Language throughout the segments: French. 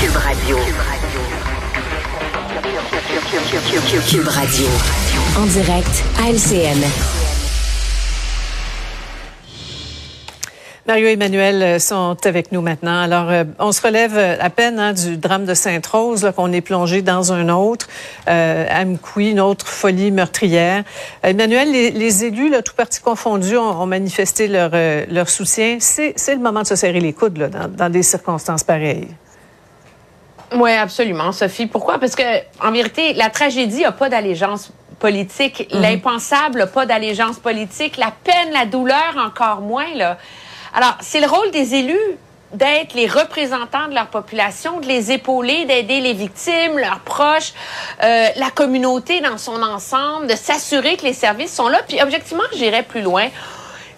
Cube Radio. Cube Radio. En direct à LCN. Mario et Emmanuel euh, sont avec nous maintenant. Alors, euh, on se relève euh, à peine hein, du drame de Sainte-Rose, qu'on est plongé dans un autre, euh, une autre folie meurtrière. Emmanuel, les, élus, tout parti confondu, ont, manifesté leur, leur soutien. C'est le moment de se serrer les coudes dans des circonstances pareilles. Oui, absolument, Sophie. Pourquoi? Parce que, en vérité, la tragédie n'a pas d'allégeance politique. Mhm. L'impensable n'a pas d'allégeance politique. La peine, la douleur, encore moins, là. Alors, c'est le rôle des élus d'être les représentants de leur population, de les épauler, d'aider les victimes, leurs proches, euh, la communauté dans son ensemble, de s'assurer que les services sont là. Puis objectivement, j'irais plus loin.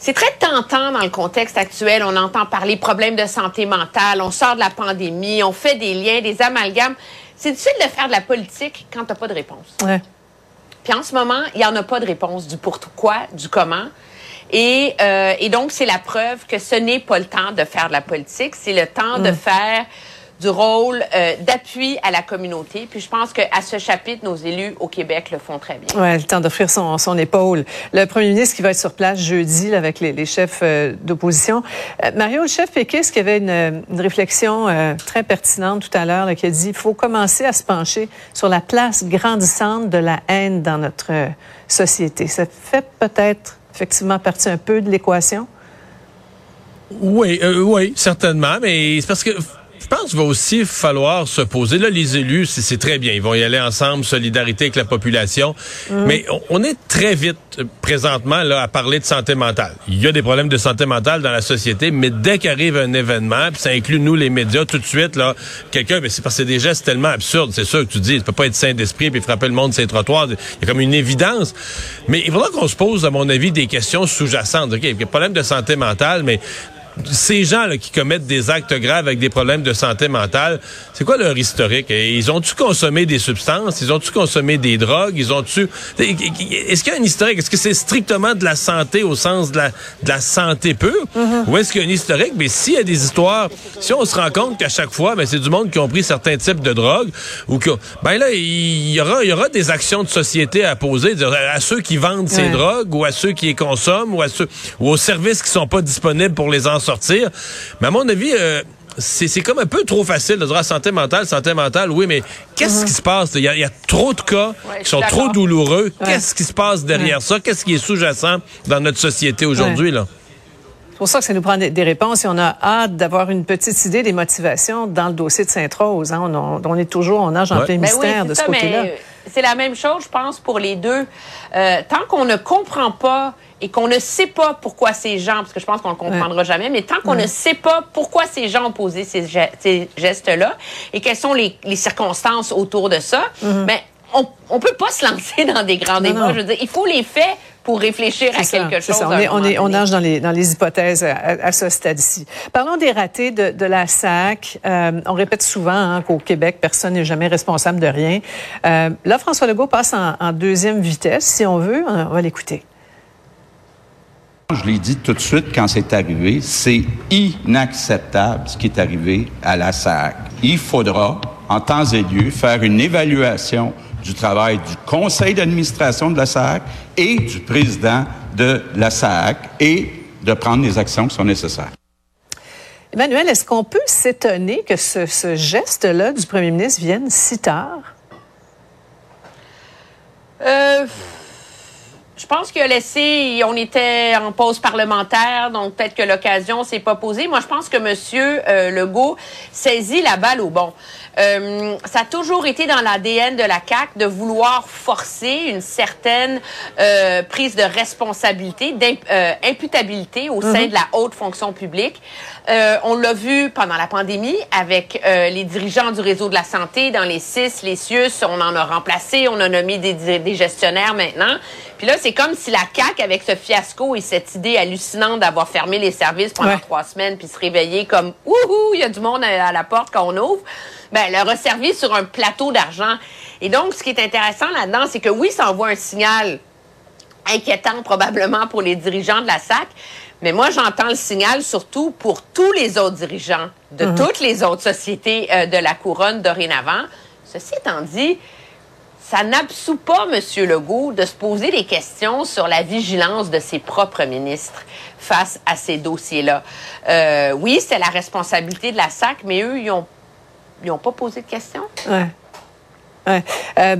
C'est très tentant dans le contexte actuel. On entend parler problèmes de santé mentale, on sort de la pandémie, on fait des liens, des amalgames. C'est difficile de faire de la politique quand t'as pas de réponse. Ouais. Puis en ce moment, il y en a pas de réponse du pourquoi, du comment. Et, euh, et donc, c'est la preuve que ce n'est pas le temps de faire de la politique, c'est le temps de mm. faire du rôle euh, d'appui à la communauté. Puis je pense qu'à ce chapitre, nos élus au Québec le font très bien. Oui, le temps d'offrir son, son épaule. Le premier ministre qui va être sur place jeudi là, avec les, les chefs euh, d'opposition. Euh, Mario, le chef Péquiste, qui avait une, une réflexion très pertinente tout à l'heure, qui a dit il faut commencer à se pencher sur la place grandissante de la haine dans notre société. Ça fait peut-être effectivement partie un peu de l'équation? Oui, euh, oui, certainement, mais c'est parce que je pense qu'il va aussi falloir se poser. Là, les élus, c'est très bien. Ils vont y aller ensemble, solidarité avec la population. Mm. Mais on, est très vite, euh, présentement, là, à parler de santé mentale. Il y a des problèmes de santé mentale dans la société, mais dès qu'arrive un événement, puis ça inclut nous, les médias, tout de suite, là, quelqu'un, mais c'est parce que c'est des gestes tellement absurdes. C'est sûr que tu dis, il peut pas être sain d'esprit puis frapper le monde sur les trottoirs. Il y a comme une évidence. Mais il faudra qu'on se pose, à mon avis, des questions sous-jacentes. OK, il y a des problèmes de santé mentale, mais ces gens là, qui commettent des actes graves avec des problèmes de santé mentale, c'est quoi leur historique? Ils ont-tu consommé des substances? Ils ont-tu consommé des drogues? Ils ont-tu... Est-ce qu'il y a un historique? Est-ce que c'est strictement de la santé au sens de la, de la santé pure? Mm-hmm. Ou est-ce qu'il y a un historique? Mais s'il y a des histoires, si on se rend compte qu'à chaque fois, ben, c'est du monde qui ont pris certains types de drogues, ou que, ben là, il y aura, il y aura des actions de société à poser, à ceux qui vendent ces drogues, ou à ceux qui les consomment, ou à ceux, ou aux services qui sont pas disponibles pour les sortir. Mais à mon avis, euh, c'est comme un peu trop facile de dire ah, santé mentale, santé mentale, oui, mais qu'est-ce mhm. qui se passe? Il y, a, trop de cas qui sont trop douloureux. Qu'est-ce qui se passe derrière ça? Qu'est-ce qui est sous-jacent dans notre société aujourd'hui? là? C'est pour ça que ça nous prend des, réponses et on a hâte d'avoir une petite idée des motivations dans le dossier de Sainte-Rose. Hein. On, est toujours, on nage en plein ben mystère de ce côté-là. C'est la même chose, je pense, pour les deux. Euh, tant qu'on ne comprend pas et qu'on ne sait pas pourquoi ces gens, parce que je pense qu'on ne comprendra jamais, mais tant qu'on ne sait pas pourquoi ces gens ont posé ces, gestes-là et quelles sont les, circonstances autour de ça, mm-hmm. ben, on ne peut pas se lancer dans des grands débats. Je veux dire, il faut les faits pour réfléchir à quelque chose. Ça. On, est, on, est, on, nage dans les, dans les hypothèses à, ce stade-ci. Parlons des ratés de, de la SAC. Euh, on répète souvent hein, qu'au Québec, personne n'est jamais responsable de rien. Euh, là, François Legault passe en, en deuxième vitesse, si on veut. On va l'écouter. Je l'ai dit tout de suite quand c'est arrivé, c'est inacceptable ce qui est arrivé à la SAC. Il faudra, en temps et lieu, faire une évaluation du travail du conseil d'administration de la SAC et du président de la SAC et de prendre les actions qui sont nécessaires. Emmanuel, est-ce qu'on peut s'étonner que ce, ce geste-là du premier ministre vienne si tard? Euh, je pense qu'il a laissé, on était en pause parlementaire, donc peut-être que l'occasion s'est pas posée. Moi, je pense que Monsieur euh, Legault saisit la balle au bon. Euh, ça a toujours été dans l'ADN de la CAC de vouloir forcer une certaine euh, prise de responsabilité, d'imputabilité au sein mhm. de la haute fonction publique. on l'a vu pendant la pandémie avec les dirigeants du réseau de la santé dans les CIS, les CIUS. On en a remplacé, on a nommé des, des gestionnaires maintenant. Puis là, c'est comme si la CAQ, avec ce fiasco et cette idée hallucinante d'avoir fermé les services pendant trois semaines, puis se réveiller comme « Ouhou, il y a du monde à, la porte quand on ouvre », ben, leur a servi sur un plateau d'argent. Et donc, ce qui est intéressant là-dedans, c'est que oui, ça envoie un signal inquiétant probablement pour les dirigeants de la SAC, mais moi, j'entends le signal surtout pour tous les autres dirigeants de Mhm. toutes les autres sociétés euh, de la couronne dorénavant. Ceci étant dit, ça n'absout pas M. Legault de se poser des questions sur la vigilance de ses propres ministres face à ces dossiers-là. Euh, oui, c'est la responsabilité de la SAC, mais eux, ils n'ont ils ont pas posé de questions. Ouais. Euh,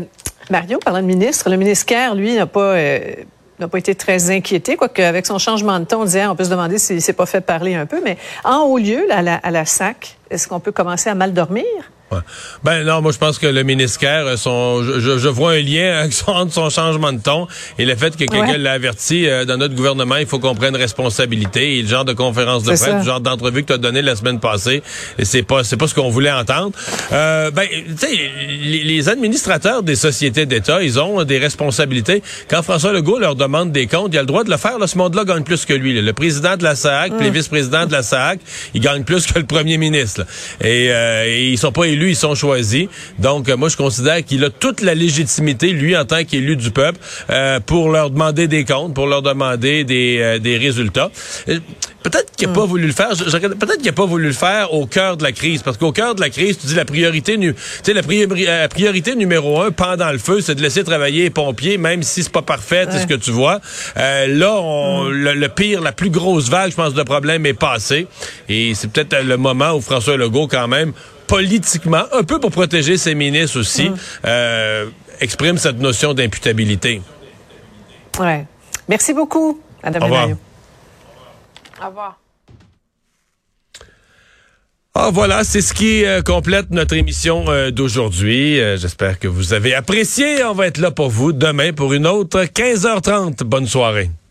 Mario, parlant de ministre, le ministre Kerr, lui, n'a pas, euh, n'a pas été très inquiété, quoique avec son changement de ton, on disait, on peut se demander s'il s'est pas fait parler un peu, mais en haut lieu, à la SAC, est-ce qu'on peut commencer à mal dormir? Ouais. Ben non, moi je pense que le ministère, euh, son, je, je- vois un lien entre son changement de ton et le fait que quelqu'un Ouais. l'a averti euh, dans notre gouvernement, il faut qu'on prenne responsabilité. Et le genre de conférence de presse, ça. le genre d'entrevue que tu as donné la semaine passée, c'est pas c'est pas ce qu'on voulait entendre. Euh, ben tu sais, les, les administrateurs des sociétés d'État, ils ont des responsabilités. Quand François Legault leur demande des comptes, il a le droit de le faire. Là, ce monde-là gagne plus que lui. là. Le président de la SAC, puis les vice-présidents de la SAC, ils gagnent plus que le premier ministre. là. Et, euh, et ils sont pas élus, ils sont choisis. Donc, euh, moi, je considère qu'il a toute la légitimité, lui, en tant qu'élu du peuple, euh, pour leur demander des comptes, pour leur demander des, euh, des résultats. Peut-être qu'il n'a pas voulu le faire. Peut-être qu'il n'a pas voulu le faire au cœur de la crise, parce qu'au cœur de la crise, tu dis la priorité, nu, tu sais, la, euh, priorité numéro un pendant le feu, c'est de laisser travailler les pompiers, même si c'est pas parfait, c'est ce que tu vois. Euh, là, on, le, le pire, la plus grosse vague, je pense, de problème est passé, et c'est peut-être le moment où François Legault, quand même, politiquement, un peu pour protéger ses ministres aussi, euh, exprime cette notion d'imputabilité. Ouais. Merci beaucoup, Madame. Au revoir. Ah voilà, c'est ce qui euh, complète notre émission euh, d'aujourd'hui. Euh, J'espère que vous avez apprécié. On va être là pour vous demain pour une autre 15h30. Bonne soirée.